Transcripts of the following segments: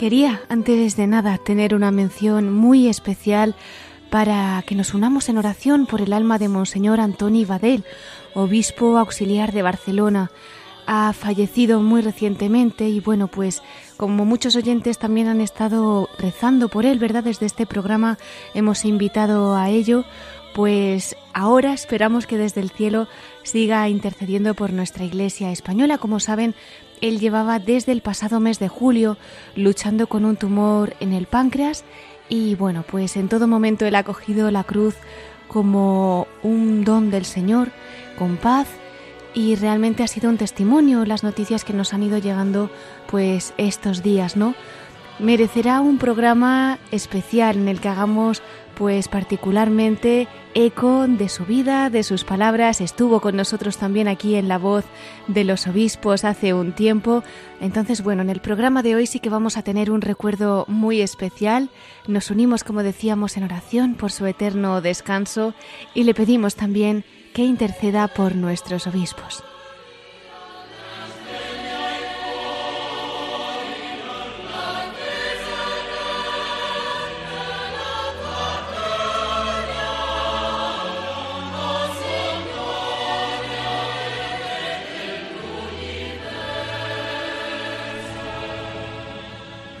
Quería, antes de nada, tener una mención muy especial para que nos unamos en oración por el alma de Monseñor Antoni Badel, obispo auxiliar de Barcelona. Ha fallecido muy recientemente y bueno, pues como muchos oyentes también han estado rezando por él, ¿verdad? Desde este programa hemos invitado a ello, pues ahora esperamos que desde el cielo siga intercediendo por nuestra Iglesia española. Como saben, él llevaba desde el pasado mes de julio luchando con un tumor en el páncreas y bueno, pues en todo momento él ha cogido la cruz como un don del Señor, con paz y realmente ha sido un testimonio las noticias que nos han ido llegando pues estos días, ¿no? Merecerá un programa especial en el que hagamos pues particularmente eco de su vida, de sus palabras. Estuvo con nosotros también aquí en la voz de los obispos hace un tiempo. Entonces, bueno, en el programa de hoy sí que vamos a tener un recuerdo muy especial. Nos unimos, como decíamos, en oración por su eterno descanso y le pedimos también que interceda por nuestros obispos.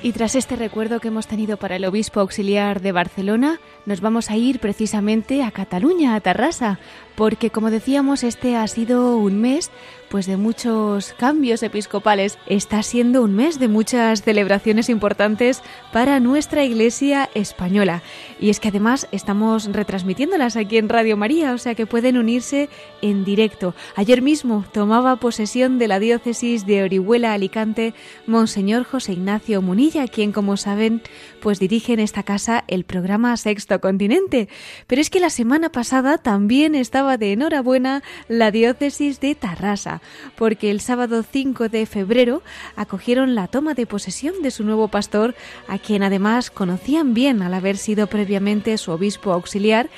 Y tras este recuerdo que hemos tenido para el obispo auxiliar de Barcelona, nos vamos a ir precisamente a Cataluña, a Tarrasa, porque como decíamos, este ha sido un mes pues de muchos cambios episcopales. Está siendo un mes de muchas celebraciones importantes para nuestra Iglesia española. Y es que además estamos retransmitiéndolas aquí en Radio María, o sea que pueden unirse en directo. Ayer mismo tomaba posesión de la diócesis de Orihuela Alicante Monseñor José Ignacio Munilla, quien como saben, pues dirige en esta casa el programa Sexto Continente. Pero es que la semana pasada también estaba de enhorabuena la diócesis de Tarrasa porque el sábado 5 de febrero acogieron la toma de posesión de su nuevo pastor, a quien además conocían bien al haber sido previamente su obispo auxiliar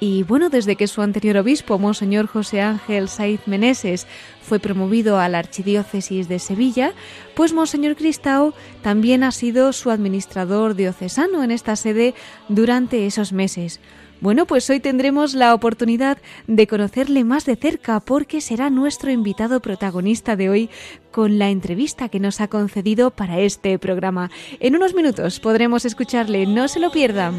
y bueno, desde que su anterior obispo, Monseñor José Ángel Saiz Meneses, fue promovido a la Archidiócesis de Sevilla, pues Monseñor Cristao también ha sido su administrador diocesano en esta sede durante esos meses. Bueno, pues hoy tendremos la oportunidad de conocerle más de cerca porque será nuestro invitado protagonista de hoy con la entrevista que nos ha concedido para este programa. En unos minutos podremos escucharle, no se lo pierdan.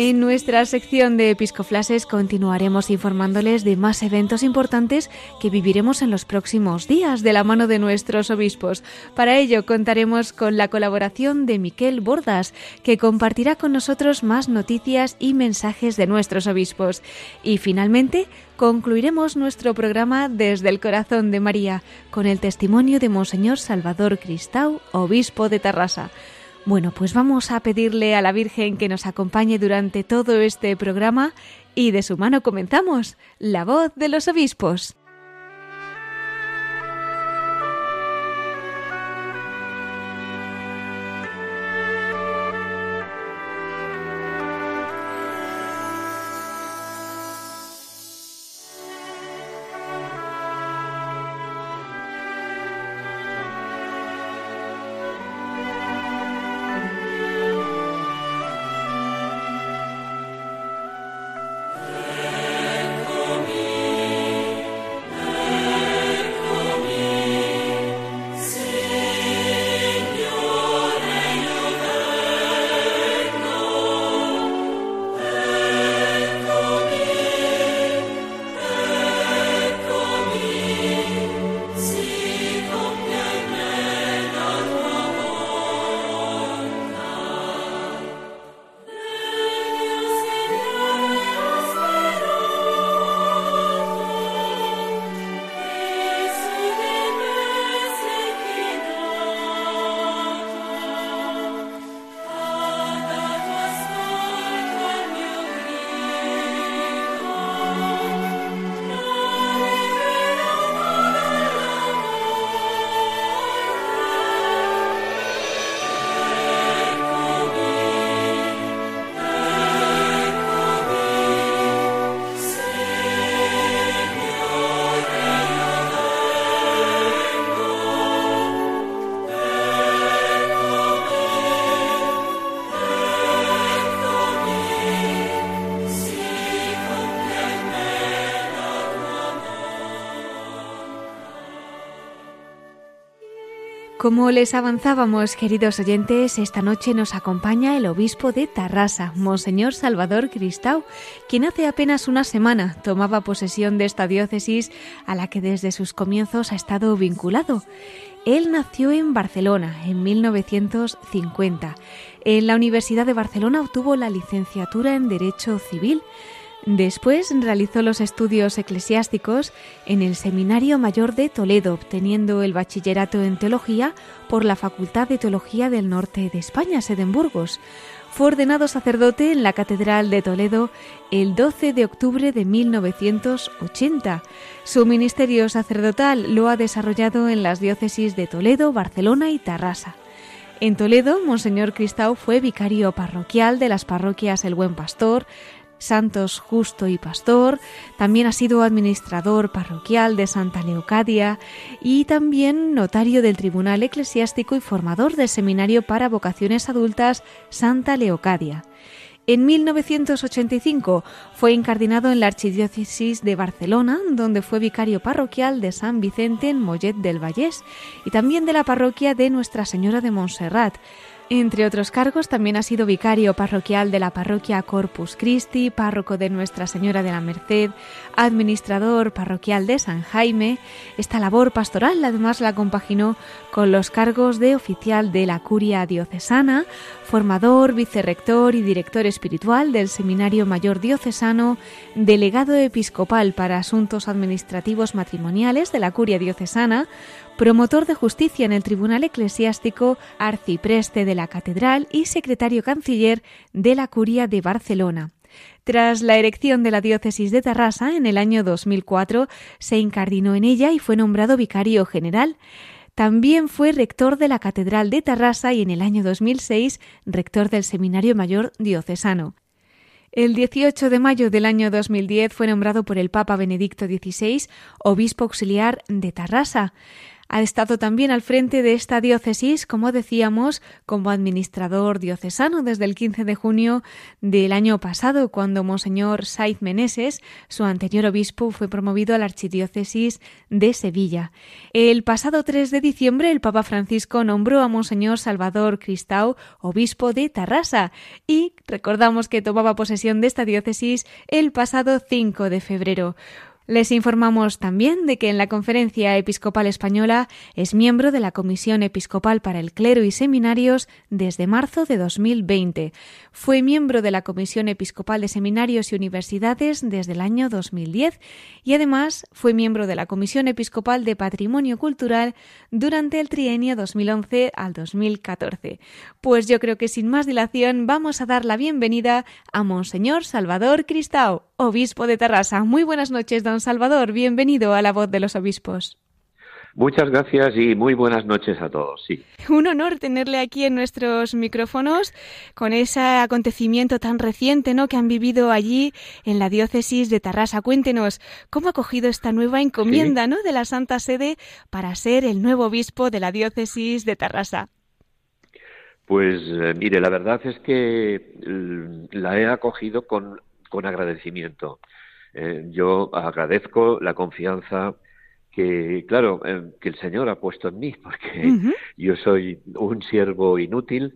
En nuestra sección de Episcoflases continuaremos informándoles de más eventos importantes que viviremos en los próximos días de la mano de nuestros obispos. Para ello contaremos con la colaboración de Miquel Bordas, que compartirá con nosotros más noticias y mensajes de nuestros obispos. Y finalmente concluiremos nuestro programa desde el corazón de María con el testimonio de Monseñor Salvador Cristau, obispo de Tarrasa. Bueno, pues vamos a pedirle a la Virgen que nos acompañe durante todo este programa y de su mano comenzamos, la voz de los obispos. Como les avanzábamos, queridos oyentes, esta noche nos acompaña el obispo de Tarrasa, Monseñor Salvador Cristau, quien hace apenas una semana tomaba posesión de esta diócesis a la que desde sus comienzos ha estado vinculado. Él nació en Barcelona en 1950. En la Universidad de Barcelona obtuvo la licenciatura en Derecho Civil. Después realizó los estudios eclesiásticos en el Seminario Mayor de Toledo, obteniendo el bachillerato en teología por la Facultad de Teología del Norte de España, Sedemburgos. Fue ordenado sacerdote en la Catedral de Toledo el 12 de octubre de 1980. Su ministerio sacerdotal lo ha desarrollado en las diócesis de Toledo, Barcelona y Tarrasa. En Toledo, Monseñor Cristau fue vicario parroquial de las parroquias El Buen Pastor, Santos Justo y Pastor, también ha sido administrador parroquial de Santa Leocadia y también notario del Tribunal Eclesiástico y formador del Seminario para Vocaciones Adultas Santa Leocadia. En 1985 fue incardinado en la Archidiócesis de Barcelona, donde fue vicario parroquial de San Vicente en Mollet del Vallés y también de la parroquia de Nuestra Señora de Montserrat. Entre otros cargos, también ha sido vicario parroquial de la parroquia Corpus Christi, párroco de Nuestra Señora de la Merced, administrador parroquial de San Jaime. Esta labor pastoral además la compaginó con los cargos de oficial de la curia diocesana, formador, vicerrector y director espiritual del Seminario Mayor Diocesano, delegado episcopal para asuntos administrativos matrimoniales de la curia diocesana, promotor de justicia en el Tribunal Eclesiástico, arcipreste de la Catedral y secretario canciller de la Curia de Barcelona. Tras la erección de la diócesis de Tarrasa en el año 2004, se incardinó en ella y fue nombrado vicario general. También fue rector de la Catedral de Tarrasa y en el año 2006 rector del Seminario Mayor Diocesano. El 18 de mayo del año 2010 fue nombrado por el Papa Benedicto XVI obispo auxiliar de Tarrasa. Ha estado también al frente de esta diócesis, como decíamos, como administrador diocesano desde el 15 de junio del año pasado, cuando Monseñor Saiz Meneses, su anterior obispo, fue promovido a la archidiócesis de Sevilla. El pasado 3 de diciembre, el Papa Francisco nombró a Monseñor Salvador Cristau obispo de Tarrasa y recordamos que tomaba posesión de esta diócesis el pasado 5 de febrero. Les informamos también de que en la Conferencia Episcopal Española es miembro de la Comisión Episcopal para el Clero y Seminarios desde marzo de 2020. Fue miembro de la Comisión Episcopal de Seminarios y Universidades desde el año 2010 y además fue miembro de la Comisión Episcopal de Patrimonio Cultural durante el trienio 2011 al 2014. Pues yo creo que sin más dilación vamos a dar la bienvenida a Monseñor Salvador Cristao, obispo de Tarrasa. Muy buenas noches, don Salvador. Bienvenido a la voz de los obispos. Muchas gracias y muy buenas noches a todos. Sí. Un honor tenerle aquí en nuestros micrófonos con ese acontecimiento tan reciente, ¿no? que han vivido allí en la diócesis de Tarrasa. Cuéntenos cómo ha cogido esta nueva encomienda, ¿no? de la Santa Sede para ser el nuevo obispo de la diócesis de Tarrasa. Pues eh, mire, la verdad es que la he acogido con, con agradecimiento. Eh, yo agradezco la confianza que, claro, eh, que el Señor ha puesto en mí, porque yo soy un siervo inútil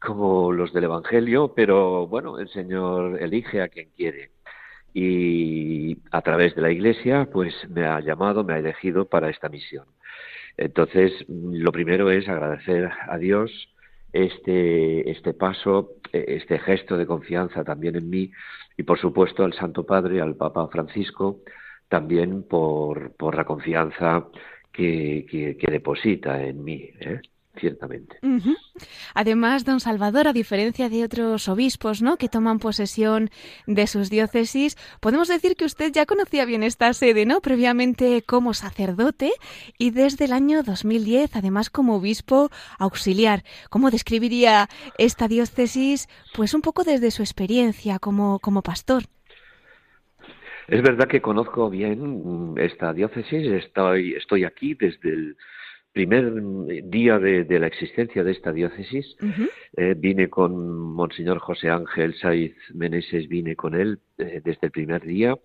como los del Evangelio, pero bueno, el Señor elige a quien quiere. Y a través de la Iglesia, pues me ha llamado, me ha elegido para esta misión. Entonces, lo primero es agradecer a Dios este, este paso, este gesto de confianza también en mí, y por supuesto al Santo Padre, al Papa Francisco, también por, por la confianza que, que, deposita en mí. ¿eh? ciertamente. Además, don Salvador, a diferencia de otros obispos, ¿no? que toman posesión de sus diócesis, podemos decir que usted ya conocía bien esta sede, ¿no? Previamente como sacerdote y desde el año 2010, además como obispo auxiliar. ¿Cómo describiría esta diócesis? Pues un poco desde su experiencia como, como pastor. Es verdad que conozco bien esta diócesis, estoy, estoy aquí desde el primer día de, la existencia de esta diócesis, eh, vine con Monseñor José Ángel Saiz Meneses, vine con él eh, desde el primer día.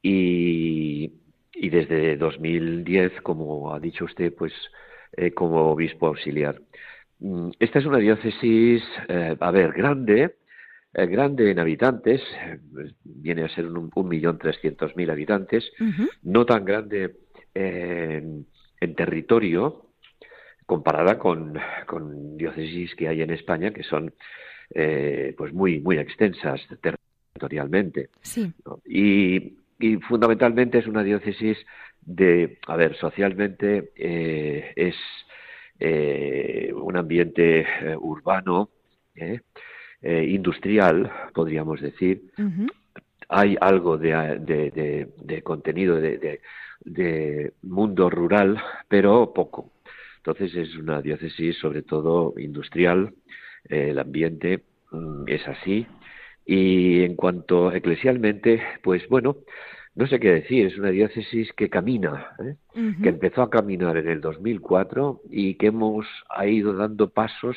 Y, y, desde 2010, como ha dicho usted, pues como obispo auxiliar. Mm, esta es una diócesis, a ver, grande, grande en habitantes, viene a ser un, millón trescientos mil habitantes, no tan grande en, territorio, comparada con, con, diócesis que hay en España que son pues muy muy extensas territorialmente. Sí. Y, y fundamentalmente es una diócesis de, a ver, socialmente eh, es eh, un ambiente eh, urbano, industrial, podríamos decir. Hay algo de, de, contenido de, de, mundo rural, pero poco. Entonces es una diócesis sobre todo industrial, el ambiente mm, es así. Y en cuanto eclesialmente, pues bueno, no sé qué decir, es una diócesis que camina, ¿eh? que empezó a caminar en el 2004 y que hemos ha ido dando pasos,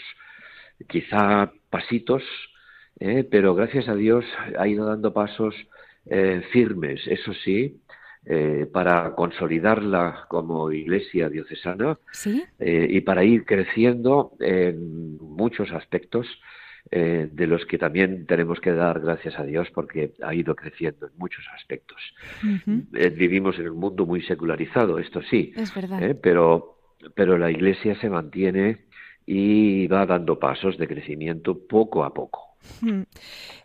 quizá pasitos, ¿eh? pero gracias a Dios ha ido dando pasos eh, firmes, eso sí, para consolidarla como iglesia diocesana y para ir creciendo en muchos aspectos eh, de los que también tenemos que dar gracias a Dios porque ha ido creciendo en muchos aspectos. Eh, vivimos en un mundo muy secularizado, esto sí, es verdad. ¿eh? pero, pero la Iglesia se mantiene y va dando pasos de crecimiento poco a poco. Hmm.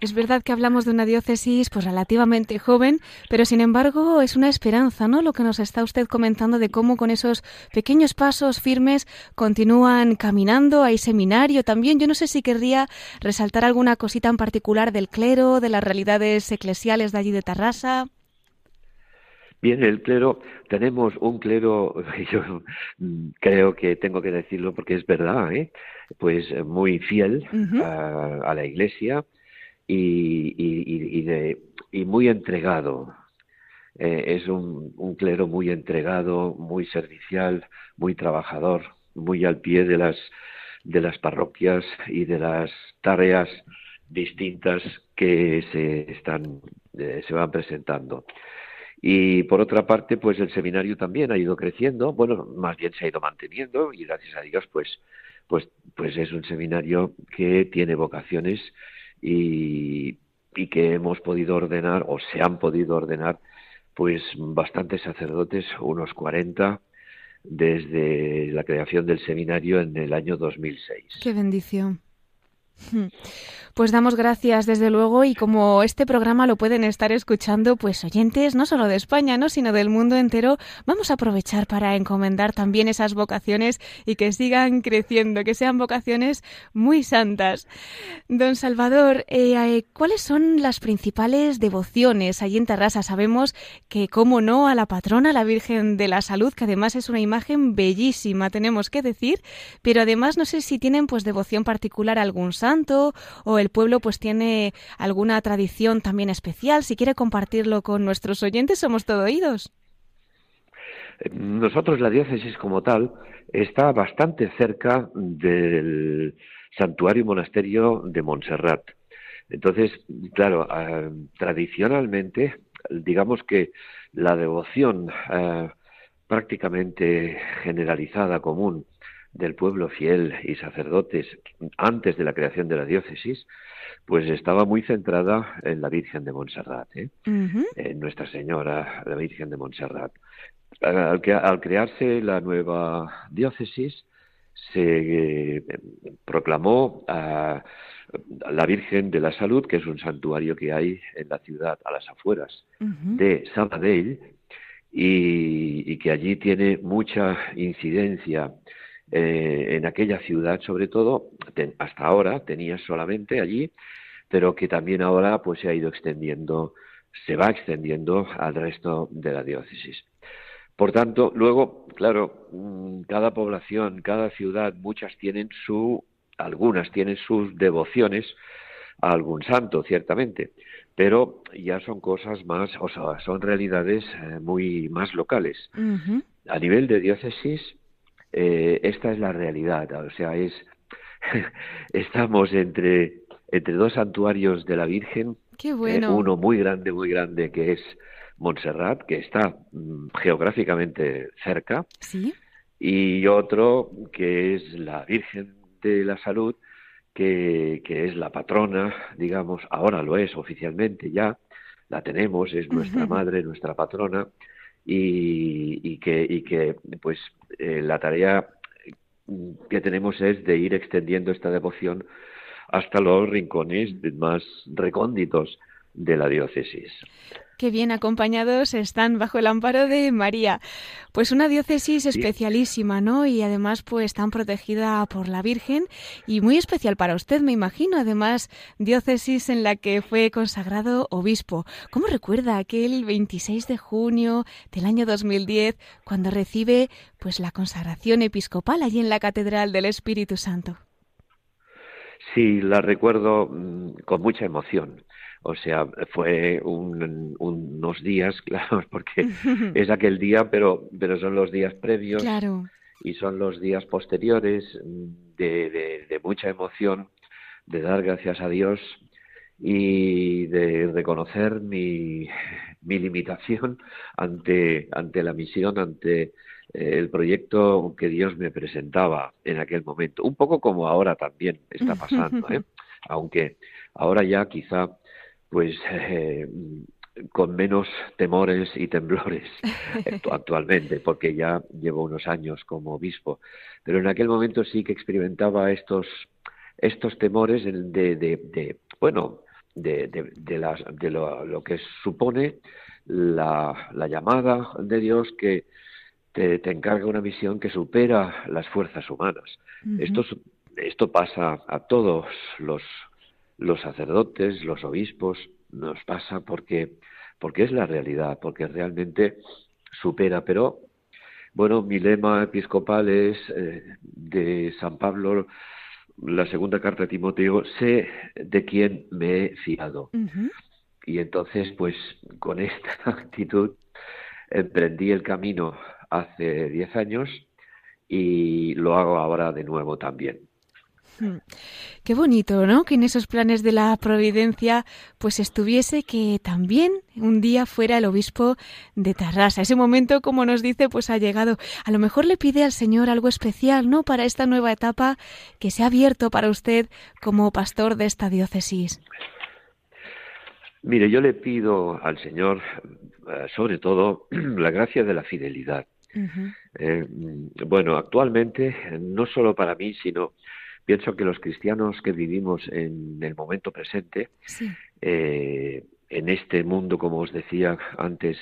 Es verdad que hablamos de una diócesis pues relativamente joven, pero sin embargo es una esperanza, ¿no? Lo que nos está usted comentando de cómo con esos pequeños pasos firmes continúan caminando, hay seminario también. Yo no sé si querría resaltar alguna cosita en particular del clero, de las realidades eclesiales de allí de Tarrasa. Bien, el clero, tenemos un clero, yo creo que tengo que decirlo porque es verdad, ¿eh? pues muy fiel a, la Iglesia y, y, muy entregado. Eh, es un, un, clero muy entregado, muy servicial, muy trabajador, muy al pie de las, de las parroquias y de las tareas distintas que se están eh, se van presentando. Y por otra parte, pues el seminario también ha ido creciendo, bueno, más bien se ha ido manteniendo y gracias a Dios, pues, pues, pues es un seminario que tiene vocaciones y, y que hemos podido ordenar o se han podido ordenar pues bastantes sacerdotes, unos 40, desde la creación del seminario en el año 2006. Qué bendición. Pues damos gracias desde luego y como este programa lo pueden estar escuchando pues oyentes no solo de España, ¿no? sino del mundo entero, vamos a aprovechar para encomendar también esas vocaciones y que sigan creciendo, que sean vocaciones muy santas. Don Salvador, eh, eh, ¿cuáles son las principales devociones allí en Tarrasa? Sabemos que, como no, a la patrona, la Virgen de la Salud, que además es una imagen bellísima, tenemos que decir, pero además no sé si tienen pues devoción particular algún santo o el pueblo pues tiene alguna tradición también especial. Si quiere compartirlo con nuestros oyentes, somos todo oídos. Nosotros, la diócesis como tal, está bastante cerca del santuario monasterio de Montserrat. Entonces, claro, ah, tradicionalmente, digamos que la devoción ah, prácticamente generalizada, común, del pueblo fiel y sacerdotes antes de la creación de la diócesis, pues estaba muy centrada en la Virgen de Montserrat, ¿eh? en Nuestra Señora, la Virgen de Montserrat. Al, al crearse la nueva diócesis, se eh, proclamó a la Virgen de la Salud, que es un santuario que hay en la ciudad, a las afueras de Sabadell, y, y que allí tiene mucha incidencia eh, en aquella ciudad, sobre todo, hasta ahora tenía solamente allí, pero que también ahora pues se ha ido extendiendo, se va extendiendo al resto de la diócesis. Por tanto, luego, claro, mm, cada población, cada ciudad, muchas tienen su, algunas tienen sus devociones a algún santo, ciertamente, pero ya son cosas más, o sea, son realidades eh, muy más locales. A nivel de diócesis, eh, esta es la realidad, o sea, es estamos entre entre dos santuarios de la Virgen, eh, uno muy grande, muy grande que es Montserrat, que está mm, geográficamente cerca, ¿Sí? y otro que es la Virgen de la Salud, que, que es la patrona, digamos, ahora lo es oficialmente ya, la tenemos, es nuestra madre, nuestra patrona, y, y, que, y que pues eh, la tarea que tenemos es de ir extendiendo esta devoción hasta los rincones más recónditos de la diócesis. Qué bien acompañados están bajo el amparo de María. Pues una diócesis especialísima, ¿no? Y además pues tan protegida por la Virgen y muy especial para usted, me imagino. Además, diócesis en la que fue consagrado obispo. ¿Cómo recuerda aquel 26 de junio del año 2010 cuando recibe pues la consagración episcopal allí en la Catedral del Espíritu Santo? Sí, la recuerdo mm, con mucha emoción o sea, fue unos días, claro, porque es aquel día, pero, pero son los días previos claro. y son los días posteriores de, de, mucha emoción, de dar gracias a Dios y de reconocer mi, mi limitación ante, ante la misión, ante eh, el proyecto que Dios me presentaba en aquel momento. Un poco como ahora también está pasando, ¿eh? aunque ahora ya quizá pues eh, con menos temores y temblores actualmente, porque ya llevo unos años como obispo. Pero en aquel momento sí que experimentaba estos, estos temores de, de, bueno, de, de, las, de lo, que supone la, la, llamada de Dios que te, te, encarga una misión que supera las fuerzas humanas. esto, esto pasa a todos los los sacerdotes, los obispos, nos pasa porque, porque es la realidad, porque realmente supera. Pero, bueno, mi lema episcopal es eh, de San Pablo, la segunda carta de Timoteo, sé de quién me he fiado. Y entonces, pues, con esta actitud emprendí el camino hace diez años y lo hago ahora de nuevo también. Hmm. Qué bonito, ¿no? Que en esos planes de la providencia pues estuviese que también un día fuera el obispo de Tarrasa. Ese momento, como nos dice, pues ha llegado. A lo mejor le pide al Señor algo especial, ¿no? Para esta nueva etapa que se ha abierto para usted como pastor de esta diócesis. Mire, yo le pido al Señor, eh, sobre todo, la gracia de la fidelidad. Eh, bueno, actualmente, no solo para mí, sino Pienso que los cristianos que vivimos en el momento presente, eh, en este mundo, como os decía antes,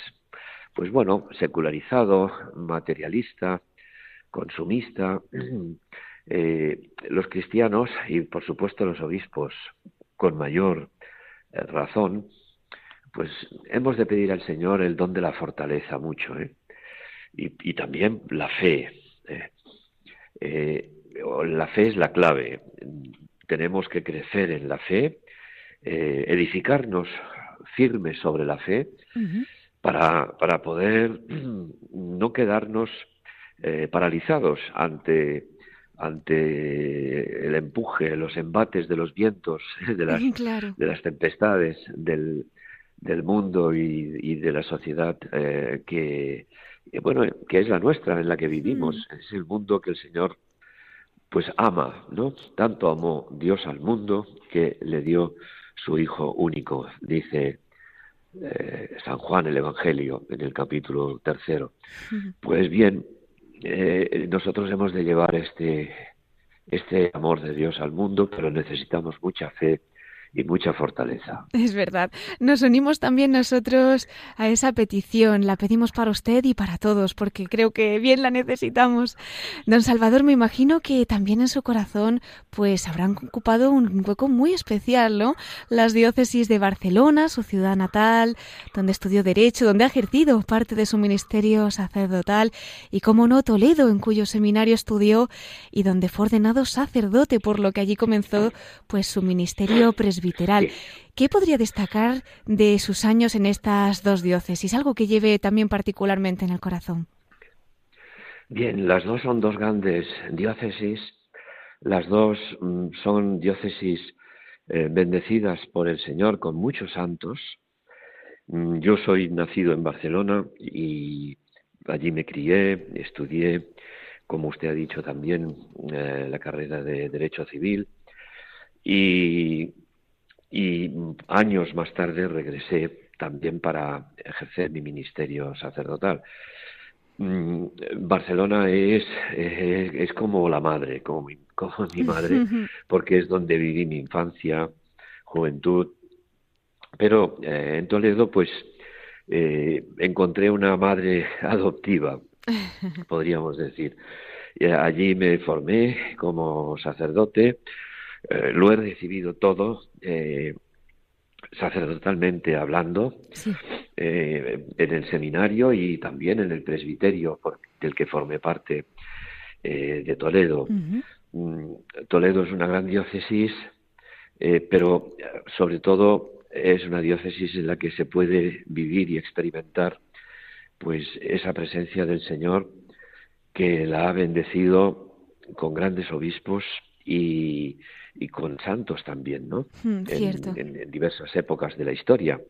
pues bueno, secularizado, materialista, consumista, eh, los cristianos y por supuesto los obispos con mayor eh, razón, pues hemos de pedir al Señor el don de la fortaleza mucho, y, y, también la fe la fe es la clave. Tenemos que crecer en la fe, eh, edificarnos firmes sobre la fe para, para poder no quedarnos eh, paralizados ante ante el empuje, los embates de los vientos, de las, de las tempestades del, del mundo y, de la sociedad eh, que, bueno, que es la nuestra, en la que vivimos. Mm. Es el mundo que el Señor pues ama, ¿no? Tanto amó Dios al mundo que le dio su Hijo único, dice eh, San Juan el Evangelio en el capítulo tercero. Pues bien, eh, nosotros hemos de llevar este, este amor de Dios al mundo, pero necesitamos mucha fe y mucha fortaleza. Es verdad. Nos unimos también nosotros a esa petición. La pedimos para usted y para todos, porque creo que bien la necesitamos. Don Salvador, me imagino que también en su corazón pues habrán ocupado un hueco muy especial, ¿no? Las diócesis de Barcelona, su ciudad natal, donde estudió Derecho, donde ha ejercido parte de su ministerio sacerdotal, y como no, Toledo, en cuyo seminario estudió y donde fue ordenado sacerdote, por lo que allí comenzó pues su ministerio presbiteral ¿Qué podría destacar de sus años en estas dos diócesis? Algo que lleve también particularmente en el corazón. Bien, las dos son dos grandes diócesis. Las dos mm, son diócesis eh, bendecidas por el Señor con muchos santos. Mm, yo soy nacido en Barcelona y allí me crié, estudié como usted ha dicho también, eh, la carrera de Derecho Civil y, y años más tarde regresé también para ejercer mi ministerio sacerdotal. Mm, Barcelona es, es, como la madre, como mi, como mi madre, porque es donde viví mi infancia, juventud. Pero eh, en Toledo, pues, eh, encontré una madre adoptiva, podríamos decir. allí me formé como sacerdote, eh, lo he recibido todo, sacerdotalmente hablando, eh, en el seminario y también en el presbiterio del que formé parte eh, de Toledo. Mm, Toledo es una gran diócesis, eh, pero sobre todo es una diócesis en la que se puede vivir y experimentar pues esa presencia del Señor que la ha bendecido con grandes obispos y, y con santos también, ¿no? Hmm, en, diversas épocas de la historia.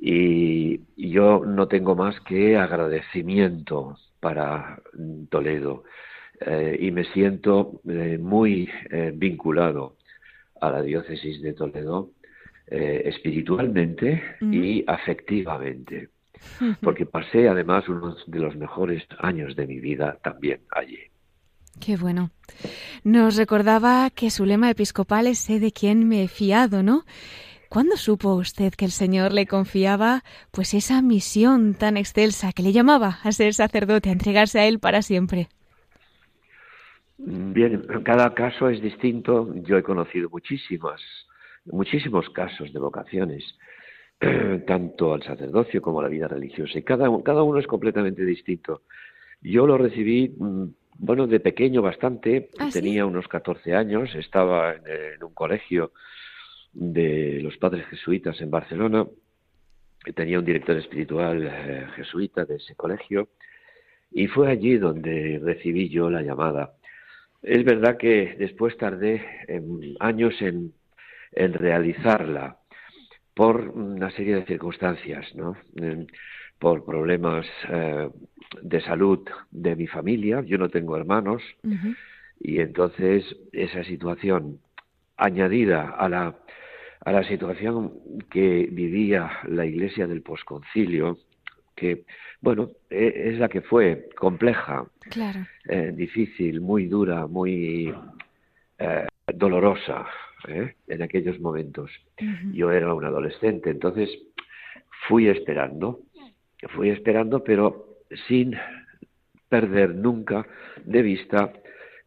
Y, yo no tengo más que agradecimiento para Toledo eh, y me siento eh, muy eh, vinculado a la diócesis de Toledo espiritualmente y afectivamente, porque pasé además uno de los mejores años de mi vida también allí. Qué bueno. Nos recordaba que su lema episcopal es sé de quién me he fiado, ¿no? ¿Cuándo supo usted que el Señor le confiaba pues esa misión tan excelsa que le llamaba a ser sacerdote, a entregarse a él para siempre? Bien, cada caso es distinto. Yo he conocido muchísimas, muchísimos casos de vocaciones, tanto al sacerdocio como a la vida religiosa, y cada, cada uno es completamente distinto. Yo lo recibí mm, bueno, de pequeño bastante, ¿Ah, tenía unos 14 años, estaba en, un colegio de los padres jesuitas en Barcelona, tenía un director espiritual eh, jesuita de ese colegio, y fue allí donde recibí yo la llamada. Es verdad que después tardé años en, en, realizarla por una serie de circunstancias, ¿no? Por problemas eh, de salud de mi familia. Yo no tengo hermanos. Y entonces esa situación añadida a la a la situación que vivía la Iglesia del posconcilio, que bueno e, es la que fue compleja, eh, difícil, muy dura, muy eh, dolorosa en aquellos momentos. Yo era un adolescente, entonces fui esperando fui esperando, pero sin perder nunca de vista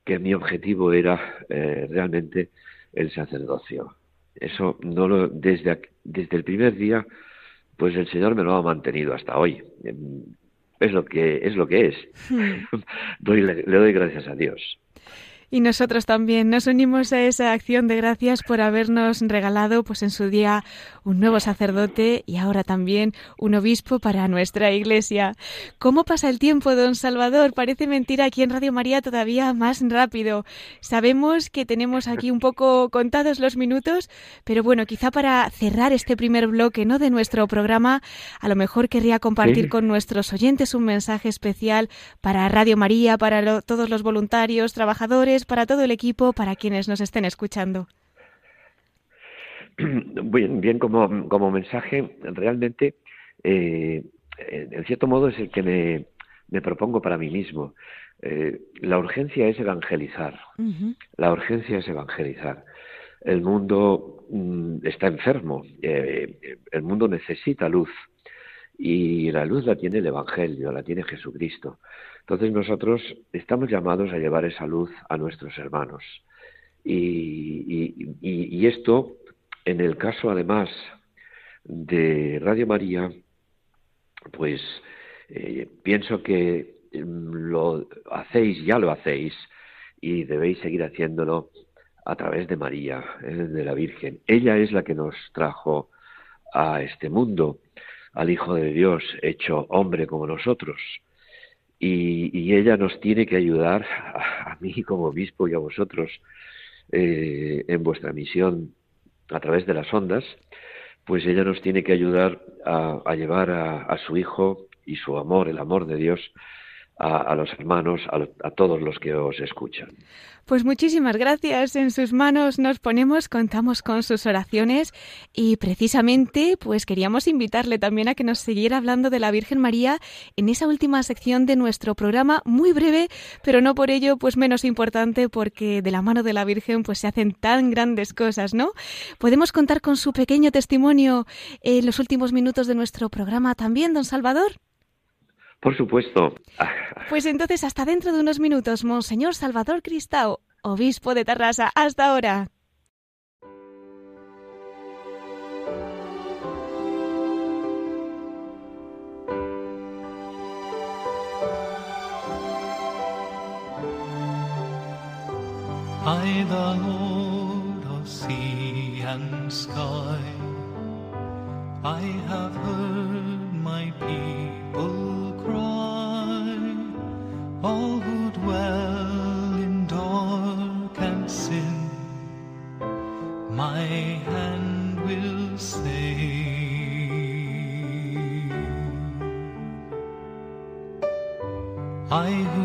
que mi objetivo era eh, realmente el sacerdocio. Eso no lo, desde, desde el primer día, pues el Señor me lo ha mantenido hasta hoy. Es lo que es. Lo que es. Hmm. le doy gracias a Dios. Y nosotros también nos unimos a esa acción de gracias por habernos regalado pues en su día un nuevo sacerdote y ahora también un obispo para nuestra iglesia. ¿Cómo pasa el tiempo, don Salvador? Parece mentira aquí en Radio María todavía más rápido. Sabemos que tenemos aquí un poco contados los minutos, pero bueno, quizá para cerrar este primer bloque ¿no? de nuestro programa, a lo mejor querría compartir con nuestros oyentes un mensaje especial para Radio María, para todos los voluntarios, trabajadores, para todo el equipo, para quienes nos estén escuchando? Bien, bien como, como mensaje, realmente, eh, en cierto modo es el que me, me propongo para mí mismo. Eh, la urgencia es evangelizar. La urgencia es evangelizar. El mundo mm, está enfermo. Eh, el mundo necesita luz. Y la luz la tiene el Evangelio, la tiene Jesucristo. Entonces nosotros estamos llamados a llevar esa luz a nuestros hermanos. Y, esto, en el caso además de Radio María, pues eh, pienso que mm, lo hacéis, ya lo hacéis, y debéis seguir haciéndolo a través de María, eh, de la Virgen. Ella es la que nos trajo a este mundo, al Hijo de Dios hecho hombre como nosotros y, ella nos tiene que ayudar a, mí como obispo y a vosotros eh, en vuestra misión a través de las ondas, pues ella nos tiene que ayudar a, llevar a, su Hijo y su amor, el amor de Dios, a, los hermanos, a, todos los que os escuchan. Pues muchísimas gracias. En sus manos nos ponemos, contamos con sus oraciones y precisamente pues queríamos invitarle también a que nos siguiera hablando de la Virgen María en esa última sección de nuestro programa, muy breve, pero no por ello pues menos importante porque de la mano de la Virgen pues se hacen tan grandes cosas, ¿no? Podemos contar con su pequeño testimonio en los últimos minutos de nuestro programa también, don Salvador. Por supuesto. Pues entonces, hasta dentro de unos minutos, Monseñor Salvador Cristao, obispo de Tarrasa. Hasta ahora. I, the Lord of sea and sky, I have heard my people. All who dwell in dark and sin, my hand will save. I who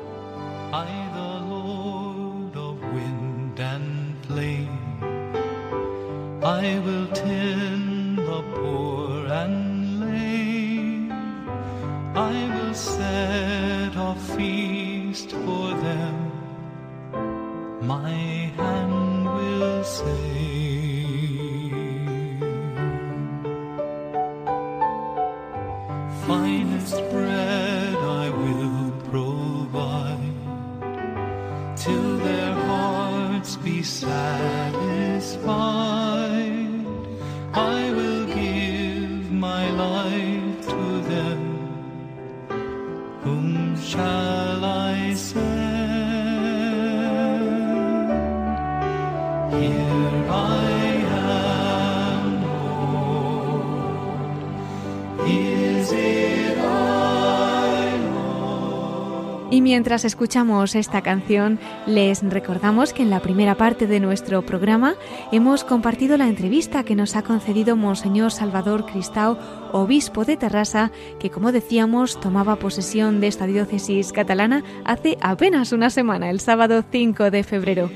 Mientras escuchamos esta canción, les recordamos que en la primera parte de nuestro programa hemos compartido la entrevista que nos ha concedido Monseñor Salvador Cristao, obispo de Terrassa, que como decíamos tomaba posesión de esta diócesis catalana hace apenas una semana, el sábado 5 de febrero.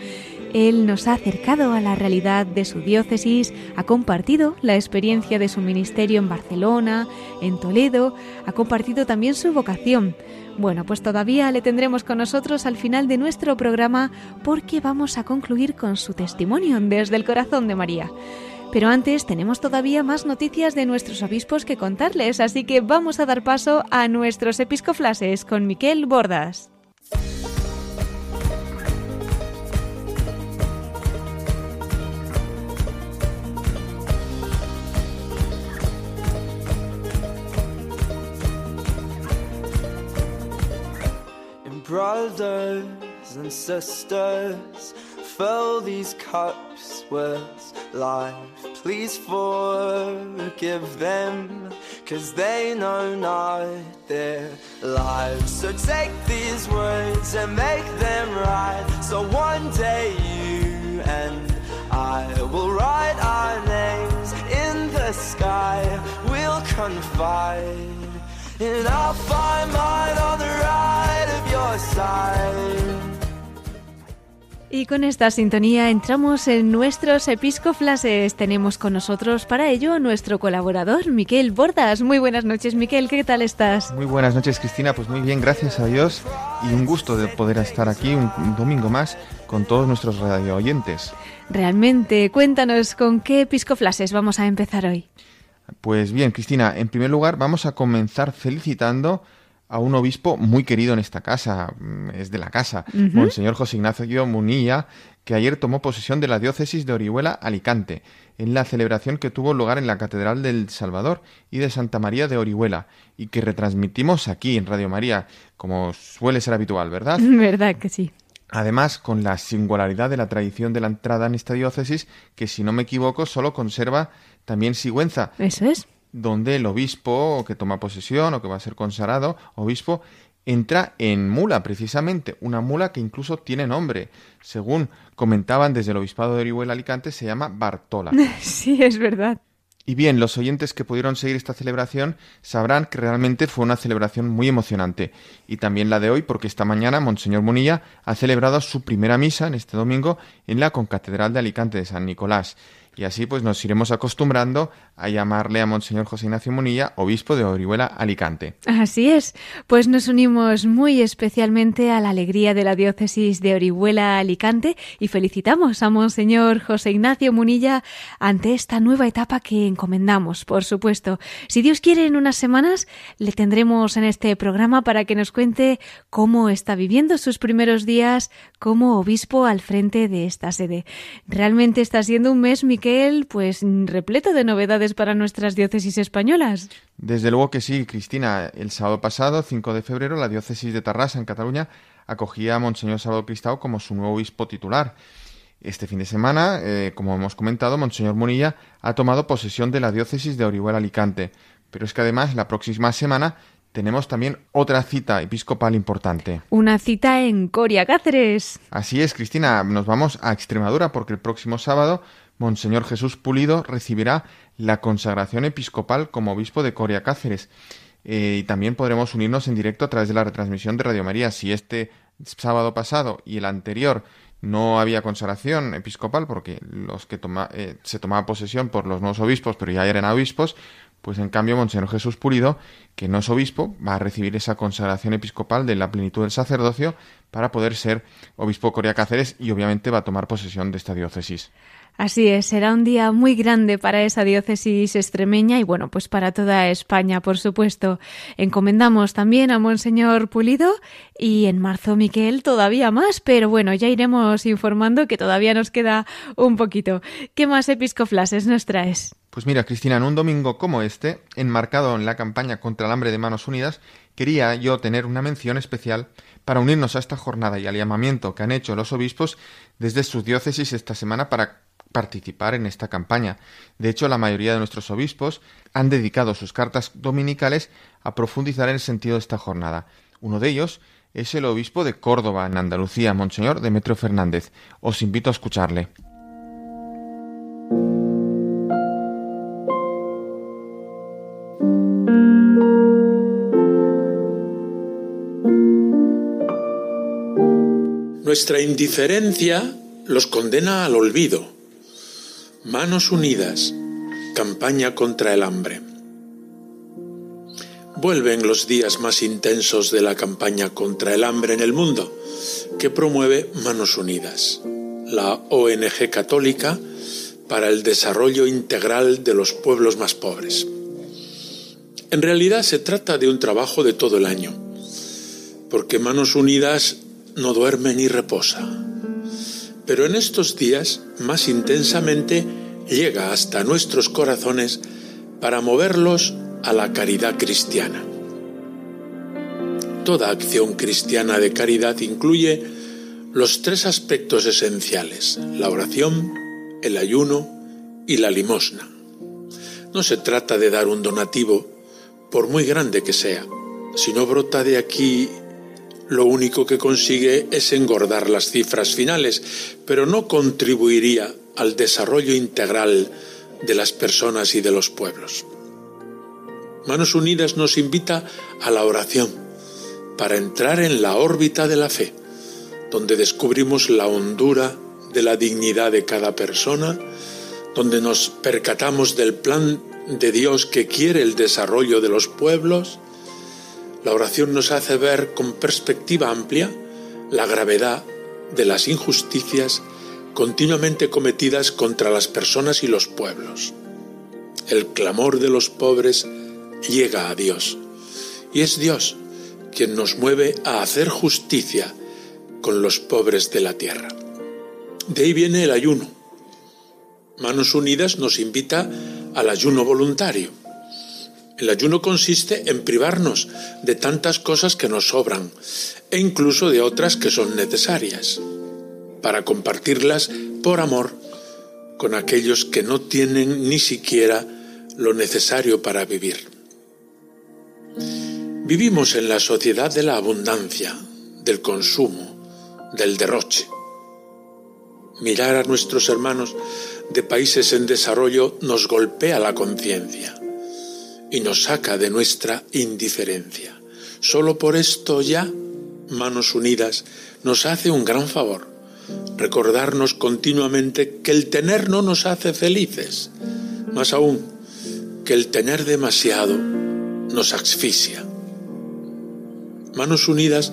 Él nos ha acercado a la realidad de su diócesis, ha compartido la experiencia de su ministerio en Barcelona, en Toledo, ha compartido también su vocación. Bueno, pues todavía le tendremos con nosotros al final de nuestro programa porque vamos a concluir con su testimonio desde el corazón de María. Pero antes tenemos todavía más noticias de nuestros obispos que contarles, así que vamos a dar paso a nuestros episcoflases con Miquel Bordas. Brothers and sisters, fill these cups with life. Please forgive them, cause they know not their lives. So take these words and make them right. So one day you and I will write our names in the sky. We'll confide, Y con esta sintonía entramos en nuestros episcoflases. Tenemos con nosotros para ello a nuestro colaborador, Miquel Bordas. Muy buenas noches, Miquel, ¿qué tal estás? Muy buenas noches, Cristina. Pues muy bien, gracias a Dios. Y un gusto de poder estar aquí un, un domingo más con todos nuestros radio oyentes. Realmente, cuéntanos con qué episcoflases vamos a empezar hoy. Pues bien, Cristina, en primer lugar vamos a comenzar felicitando a un obispo muy querido en esta casa, mm, es de la casa, Ujú. Monseñor José Ignacio Munilla, que ayer tomó posesión de la diócesis de Orihuela, Alicante, en la celebración que tuvo lugar en la Catedral del Salvador y de Santa María de Orihuela, y que retransmitimos aquí en Radio María, como suele ser habitual, ¿verdad? ¿Verdad que sí? Además, con la singularidad de la tradición de la entrada en esta diócesis, que si no me equivoco, solo conserva también Sigüenza, Eso es. donde el obispo que toma posesión o que va a ser consagrado, obispo, entra en mula, precisamente, una mula que incluso tiene nombre. Según comentaban desde el obispado de Orihuela Alicante, se llama Bartola. Sí, es verdad. Y bien, los oyentes que pudieron seguir esta celebración sabrán que realmente fue una celebración muy emocionante. Y también la de hoy, porque esta mañana Monseñor Munilla ha celebrado su primera misa en este domingo en la Concatedral de Alicante de San Nicolás. Y así pues nos iremos acostumbrando a llamarle a Monseñor José Ignacio Munilla, obispo de Orihuela Alicante. Así es, pues nos unimos muy especialmente a la alegría de la diócesis de Orihuela Alicante y felicitamos a Monseñor José Ignacio Munilla ante esta nueva etapa que encomendamos, por supuesto. Si Dios quiere, en unas semanas le tendremos en este programa para que nos cuente cómo está viviendo sus primeros días como obispo al frente de esta sede. Realmente está siendo un mes, Pues repleto de novedades para nuestras diócesis españolas. Desde luego que sí, Cristina. El sábado pasado, 5 de febrero, la diócesis de Tarrasa, en Cataluña, acogía a Monseñor Salvador Cristao como su nuevo obispo titular. Este fin de semana, eh, como hemos comentado, Monseñor Munilla ha tomado posesión de la diócesis de Orihuela Alicante. Pero es que además, la próxima semana tenemos también otra cita episcopal importante. Una cita en Coria Cáceres. Así es, Cristina, nos vamos a Extremadura porque el próximo sábado Monseñor Jesús Pulido recibirá la consagración episcopal como obispo de Coria Cáceres. Eh, y también podremos unirnos en directo a través de la retransmisión de Radio María. Si este sábado pasado y el anterior no había consagración episcopal porque los que eh, se tomaba posesión por los nuevos obispos, pero ya eran obispos, pues en cambio Monseñor Jesús Pulido, que no es obispo, va a recibir esa consagración episcopal de la plenitud del sacerdocio para poder ser obispo Coria Cáceres y obviamente va a tomar posesión de esta diócesis. Así es, será un día muy grande para esa diócesis extremeña y bueno, pues para toda España, por supuesto. Encomendamos también a Monseñor Pulido y en marzo Miquel todavía más, pero bueno, ya iremos informando que todavía nos queda un poquito. ¿Qué más episcoflases nos traes? Pues mira, Cristina, en un domingo como este, enmarcado en la campaña contra el hambre de Manos Unidas, quería yo tener una mención especial para unirnos a esta jornada y al llamamiento que han hecho los obispos desde sus diócesis esta semana para participar en esta campaña. De hecho, la mayoría de nuestros obispos han dedicado sus cartas dominicales a profundizar en el sentido de esta jornada. Uno de ellos es el obispo de Córdoba, en Andalucía, Monseñor Demetrio Fernández. Os invito a escucharle. Nuestra indiferencia los condena al olvido. Manos unidas, campaña contra el hambre. Vuelven los días más intensos de la campaña contra el hambre en el mundo, que promueve Manos Unidas, la ONG católica para el desarrollo integral de los pueblos más pobres. En realidad se trata de un trabajo de todo el año, porque Manos Unidas no duerme ni reposa. Pero en estos días, más intensamente, llega hasta nuestros corazones para moverlos a la caridad cristiana. Toda acción cristiana de caridad incluye los tres aspectos esenciales, la oración, el ayuno y la limosna. No se trata de dar un donativo, por muy grande que sea. Si no brota de aquí lo único que consigue es engordar las cifras finales, pero no contribuiría al desarrollo integral de las personas y de los pueblos. Manos Unidas nos invita a la oración para entrar en la órbita de la fe, donde descubrimos la hondura de la dignidad de cada persona, donde nos percatamos del plan de Dios que quiere el desarrollo de los pueblos. La oración nos hace ver con perspectiva amplia la gravedad de las injusticias continuamente cometidas contra las personas y los pueblos. El clamor de los pobres llega a Dios y es Dios quien nos mueve a hacer justicia con los pobres de la tierra. De ahí viene el ayuno. Manos Unidas nos invita al ayuno voluntario. El ayuno consiste en privarnos de tantas cosas que nos sobran e incluso de otras que son necesarias, para compartirlas por amor con aquellos que no tienen ni siquiera lo necesario para vivir. Vivimos en la sociedad de la abundancia, del consumo, del derroche. Mirar a nuestros hermanos de países en desarrollo nos golpea la conciencia y nos saca de nuestra indiferencia. Solo por esto ya, Manos Unidas nos hace un gran favor, recordarnos continuamente que el tener no nos hace felices, más aún que el tener demasiado nos asfixia. Manos Unidas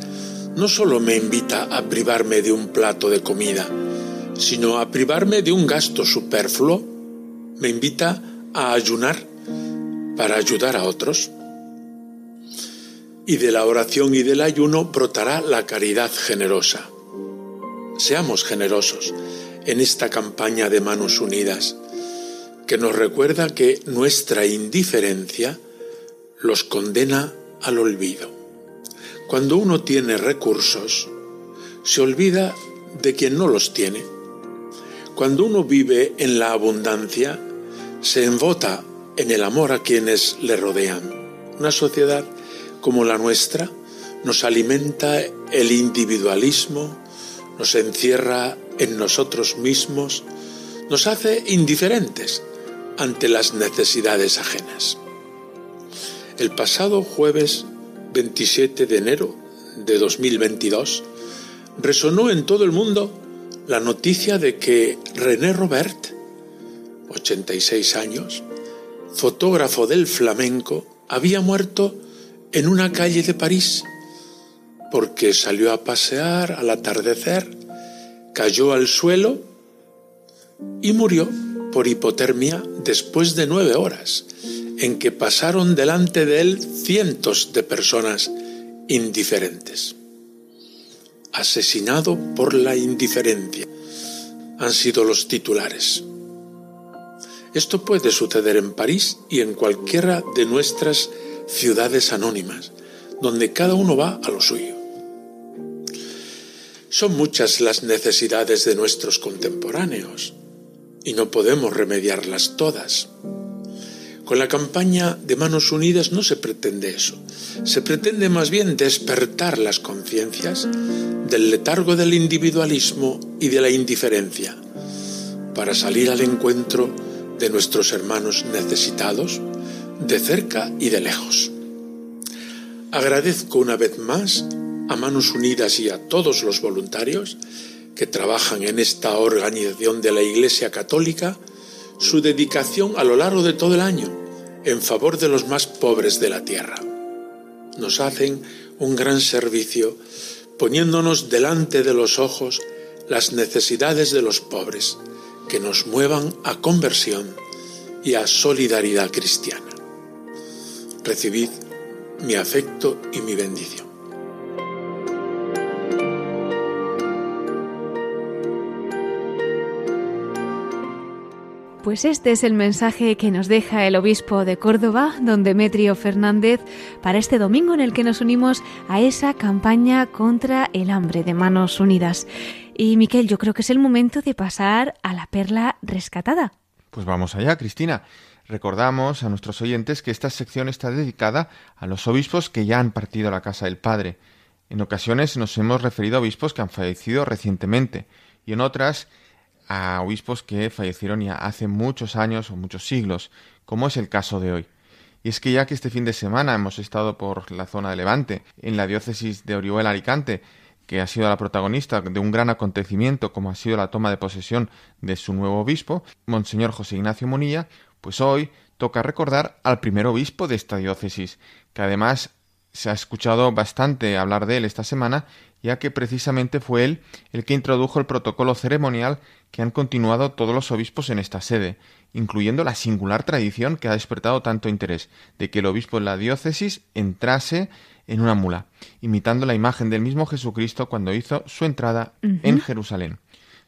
no solo me invita a privarme de un plato de comida, sino a privarme de un gasto superfluo, me invita a ayunar para ayudar a otros. Y de la oración y del ayuno brotará la caridad generosa. Seamos generosos en esta campaña de manos unidas, que nos recuerda que nuestra indiferencia los condena al olvido. Cuando uno tiene recursos, se olvida de quien no los tiene. Cuando uno vive en la abundancia, se embota en el amor a quienes le rodean. Una sociedad como la nuestra nos alimenta el individualismo, nos encierra en nosotros mismos, nos hace indiferentes ante las necesidades ajenas. El pasado jueves 27 de enero de 2022 resonó en todo el mundo la noticia de que René Robert, 86 años, fotógrafo del flamenco, había muerto en una calle de París porque salió a pasear al atardecer, cayó al suelo y murió por hipotermia después de nueve horas, en que pasaron delante de él cientos de personas indiferentes asesinado por la indiferencia. Han sido los titulares. Esto puede suceder en París y en cualquiera de nuestras ciudades anónimas, donde cada uno va a lo suyo. Son muchas las necesidades de nuestros contemporáneos y no podemos remediarlas todas. Con la campaña de Manos Unidas no se pretende eso. Se pretende más bien despertar las conciencias del letargo del individualismo y de la indiferencia para salir al encuentro de nuestros hermanos necesitados de cerca y de lejos. Agradezco una vez más a Manos Unidas y a todos los voluntarios que trabajan en esta organización de la Iglesia Católica su dedicación a lo largo de todo el año en favor de los más pobres de la tierra. Nos hacen un gran servicio poniéndonos delante de los ojos las necesidades de los pobres que nos muevan a conversión y a solidaridad cristiana. Recibid mi afecto y mi bendición. Pues este es el mensaje que nos deja el obispo de Córdoba, don Demetrio Fernández, para este domingo en el que nos unimos a esa campaña contra el hambre de Manos Unidas. Y Miquel, yo creo que es el momento de pasar a la perla rescatada. Pues vamos allá, Cristina. Recordamos a nuestros oyentes que esta sección está dedicada a los obispos que ya han partido a la casa del Padre. En ocasiones nos hemos referido a obispos que han fallecido recientemente y en otras a obispos que fallecieron ya hace muchos años o muchos siglos, como es el caso de hoy. Y es que ya que este fin de semana hemos estado por la zona de Levante, en la diócesis de Orihuela Alicante, que ha sido la protagonista de un gran acontecimiento como ha sido la toma de posesión de su nuevo obispo, Monseñor José Ignacio Munilla, pues hoy toca recordar al primer obispo de esta diócesis, que además se ha escuchado bastante hablar de él esta semana, ya que precisamente fue él el que introdujo el protocolo ceremonial que han continuado todos los obispos en esta sede, incluyendo la singular tradición que ha despertado tanto interés, de que el obispo de la diócesis entrase en una mula, imitando la imagen del mismo Jesucristo cuando hizo su entrada en Jerusalén.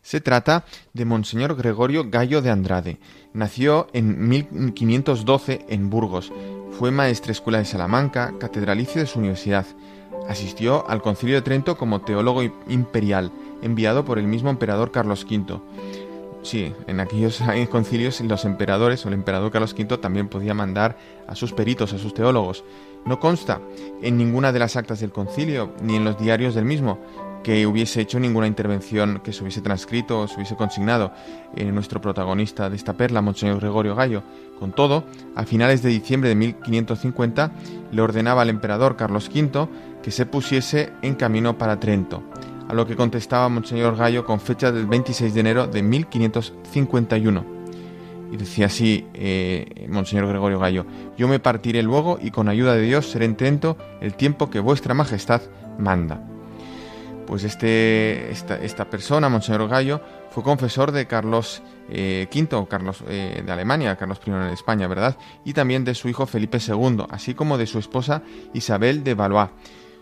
Se trata de Monseñor Gregorio Gallo de Andrade. Nació en 1512 en Burgos. Fue maestre escuela de Salamanca, catedralicio de su universidad. Asistió al Concilio de Trento como teólogo imperial, enviado por el mismo emperador Carlos V. Sí, en aquellos concilios los emperadores o el emperador Carlos V también podía mandar a sus peritos, a sus teólogos. No consta en ninguna de las actas del concilio ni en los diarios del mismo que hubiese hecho ninguna intervención que se hubiese transcrito o se hubiese consignado en nuestro protagonista de esta perla, Monseñor Gregorio Gallo. Con todo, a finales de diciembre de 1550 le ordenaba al emperador Carlos V que se pusiese en camino para Trento, a lo que contestaba Monseñor Gallo con fecha del 26 de enero de 1551. Y decía así eh, Monseñor Gregorio Gallo, yo me partiré luego y con ayuda de Dios seré en Trento el tiempo que vuestra majestad manda pues este, esta, persona, Monseñor Gallo, fue confesor de Carlos V, eh, Carlos eh, de Alemania, Carlos I de España, ¿verdad? Y también de su hijo Felipe II, así como de su esposa Isabel de Valois.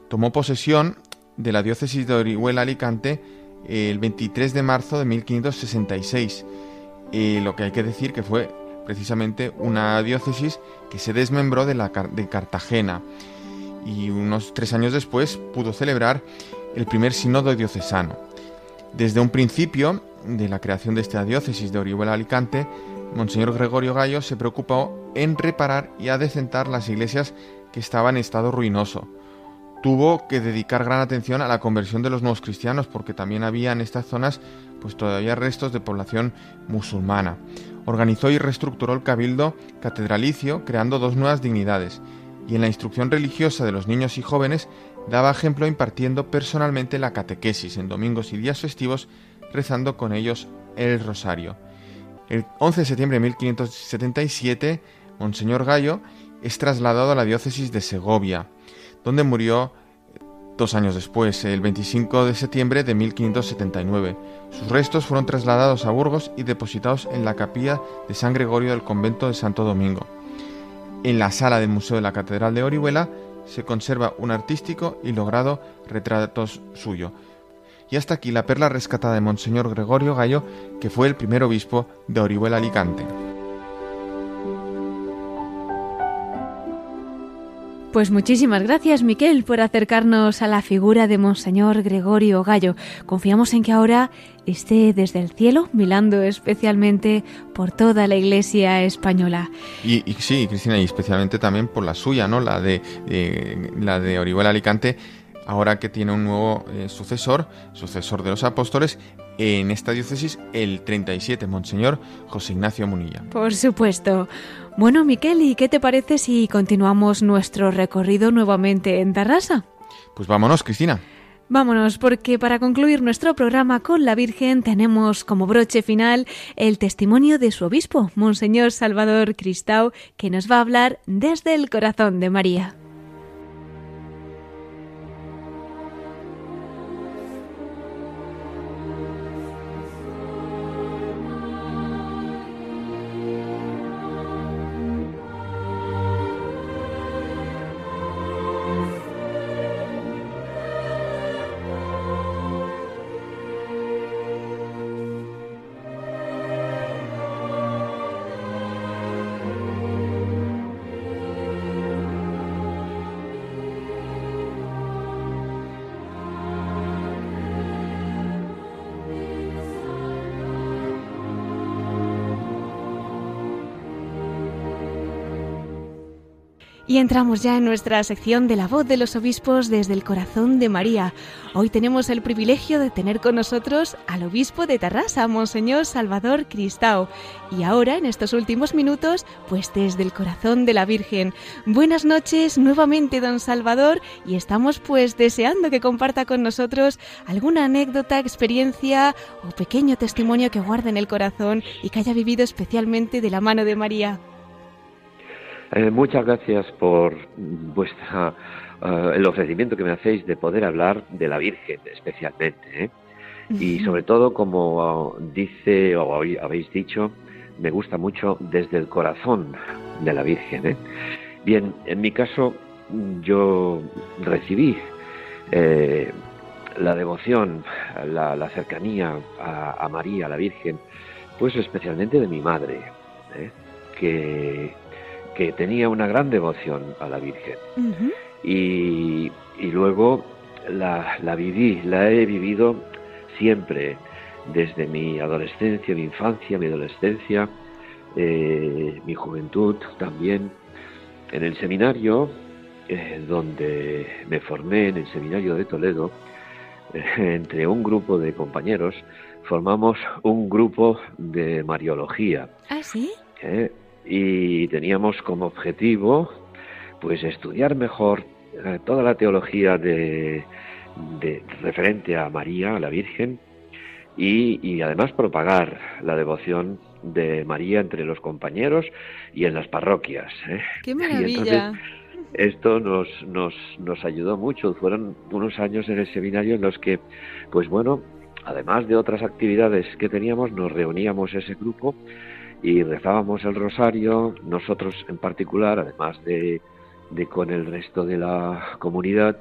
Tomó posesión de la diócesis de Orihuela Alicante el 23 de marzo de 1566. Lo que hay que decir que fue precisamente una diócesis que se desmembró de, la, de Cartagena y unos tres años después pudo celebrar el primer sínodo diocesano. Desde un principio de la creación de esta diócesis de Orihuela Alicante, Monseñor Gregorio Gallo se preocupó en reparar y adecentar las iglesias que estaban en estado ruinoso. Tuvo que dedicar gran atención a la conversión de los nuevos cristianos porque también había en estas zonas pues todavía restos de población musulmana. Organizó y reestructuró el cabildo catedralicio creando dos nuevas dignidades y en la instrucción religiosa de los niños y jóvenes daba ejemplo impartiendo personalmente la catequesis en domingos y días festivos, rezando con ellos el rosario. El 11 de septiembre de 1577, Monseñor Gallo es trasladado a la diócesis de Segovia, donde murió dos años después, el 25 de septiembre de 1579. Sus restos fueron trasladados a Burgos y depositados en la capilla de San Gregorio del convento de Santo Domingo. En la sala del Museo de la Catedral de Orihuela se conserva un artístico y logrado retrato suyo. Y hasta aquí la perla rescatada de Monseñor Gregorio Gallo, que fue el primer obispo de Orihuela Alicante. Pues muchísimas gracias, Miquel, por acercarnos a la figura de Monseñor Gregorio Gallo. Confiamos en que ahora esté desde el cielo, milando especialmente por toda la Iglesia española. Y, sí, Cristina, y especialmente también por la suya, ¿no? La de, la de Orihuela Alicante, ahora que tiene un nuevo eh, sucesor, sucesor de los apóstoles, en esta diócesis el 37, Monseñor José Ignacio Munilla. Por supuesto. Bueno, Miquel, ¿y qué te parece si continuamos nuestro recorrido nuevamente en Tarrasa? Pues vámonos, Cristina. Vámonos, porque para concluir nuestro programa con la Virgen tenemos como broche final el testimonio de su obispo, Monseñor Salvador Cristau, que nos va a hablar desde el corazón de María. Y entramos ya en nuestra sección de la voz de los obispos desde el corazón de María. Hoy tenemos el privilegio de tener con nosotros al obispo de Tarrasa, Monseñor Salvador Cristao. Y ahora, en estos últimos minutos, pues desde el corazón de la Virgen. Buenas noches nuevamente, don Salvador, y estamos pues deseando que comparta con nosotros alguna anécdota, experiencia o pequeño testimonio que guarde en el corazón y que haya vivido especialmente de la mano de María. Eh, muchas gracias por vuestra eh, el ofrecimiento que me hacéis de poder hablar de la Virgen especialmente. ¿eh? Y sobre todo, como dice o habéis dicho, me gusta mucho desde el corazón de la Virgen. Bien, en mi caso, yo recibí la devoción, la, cercanía a, María, a la Virgen, pues especialmente de mi madre, que que tenía una gran devoción a la Virgen. y, y, luego la, la, viví, la he vivido siempre, desde mi adolescencia, mi infancia, mi adolescencia, eh, mi juventud también, en el seminario eh, donde me formé, en el seminario de Toledo, eh, entre un grupo de compañeros, formamos un grupo de Mariología. ¿Ah, sí? Y teníamos como objetivo pues estudiar mejor eh, toda la teología de, referente a María, a la Virgen, y, además propagar la devoción de María entre los compañeros y en las parroquias. ¿eh? ¡Qué maravilla! esto nos, nos, nos ayudó mucho. Fueron unos años en el seminario en los que, pues bueno, además de otras actividades que teníamos, nos reuníamos ese grupo y rezábamos el rosario, nosotros en particular, además de, con el resto de la comunidad,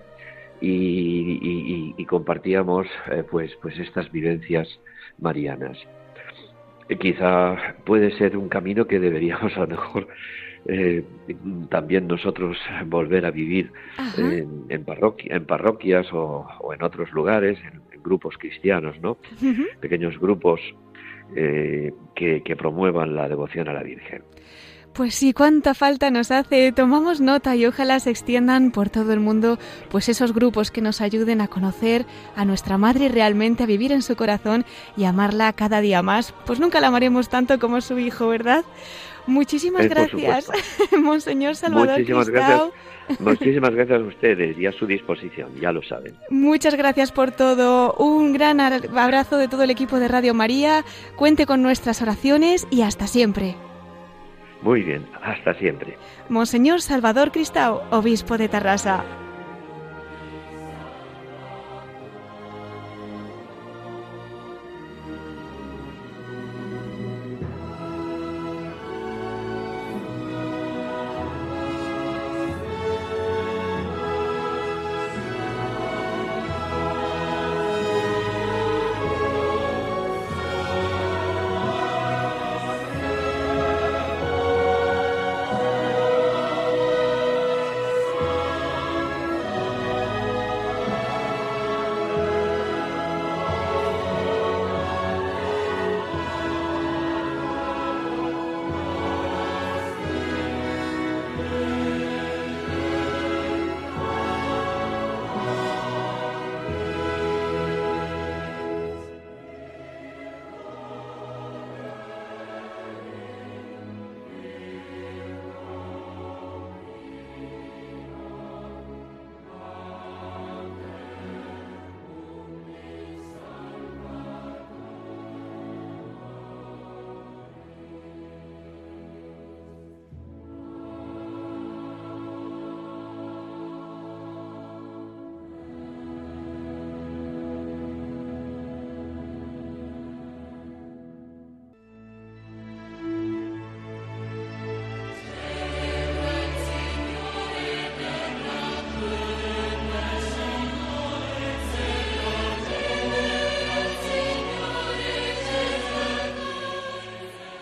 y, compartíamos eh, pues, pues estas vivencias marianas. quizá puede ser un camino que deberíamos a lo mejor eh, también nosotros volver a vivir en, en, en parroquias o, en otros lugares, en, grupos cristianos, ¿no? Pequeños grupos eh, que, promuevan la devoción a la Virgen. Pues sí, cuánta falta nos hace. Tomamos nota y ojalá se extiendan por todo el mundo, pues esos grupos que nos ayuden a conocer a nuestra Madre realmente, a vivir en su corazón y amarla cada día más. Pues nunca la amaremos tanto como su Hijo, ¿verdad? Muchísimas gracias, Monseñor Salvador Muchísimas gracias. Muchísimas gracias a ustedes y a su disposición, ya lo saben. Muchas gracias por todo. Un gran abrazo de todo el equipo de Radio María. Cuente con nuestras oraciones y hasta siempre. Muy bien, hasta siempre. Monseñor Salvador Cristao, obispo de Tarrasa.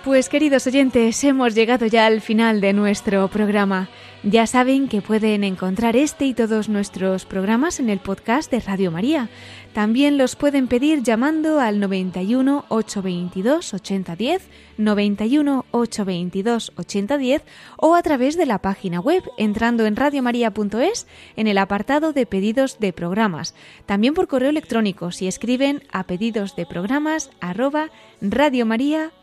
Pues queridos oyentes, hemos llegado ya al final de nuestro programa. Ya saben que pueden encontrar este y todos nuestros programas en el podcast de Radio María. También los pueden pedir llamando al 91 822 8010, 91 822 8010 o a través de la página web entrando en radiomaria.es en el apartado de pedidos de programas. También por correo electrónico si escriben a pedidos de programas arroba radiomaria.es.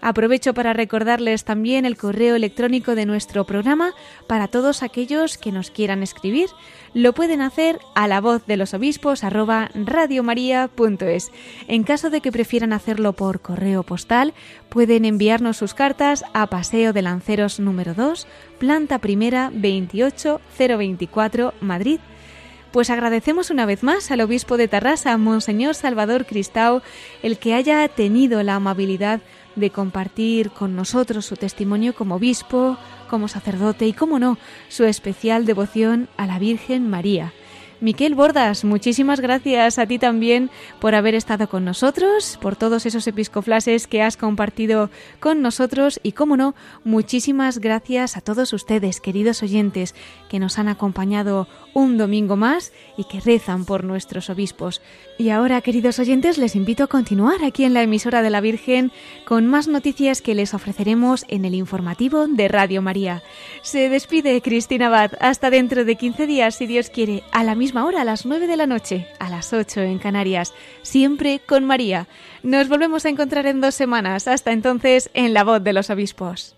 Aprovecho para recordarles también el correo electrónico de nuestro programa para todos aquellos que nos quieran escribir. Lo pueden hacer a la voz de los obispos arroba radiomaria.es. En caso de que prefieran hacerlo por correo postal, pueden enviarnos sus cartas a Paseo de Lanceros número 2, planta primera 28024, Madrid. Pues agradecemos una vez más al obispo de Tarrasa, Monseñor Salvador Cristao, el que haya tenido la amabilidad de compartir con nosotros su testimonio como obispo, como sacerdote y, como no, su especial devoción a la Virgen María. Miquel Bordas, muchísimas gracias a ti también por haber estado con nosotros, por todos esos episcoflases que has compartido con nosotros y, como no, muchísimas gracias a todos ustedes, queridos oyentes, que nos han acompañado un domingo más y que rezan por nuestros obispos. Y ahora, queridos oyentes, les invito a continuar aquí en la emisora de la Virgen con más noticias que les ofreceremos en el informativo de Radio María. Se despide Cristina Abad. Hasta dentro de 15 días, si Dios quiere, a la misma hora, a las 9 de la noche, a las 8 en Canarias, siempre con María. Nos volvemos a encontrar en dos semanas. Hasta entonces, en la voz de los obispos.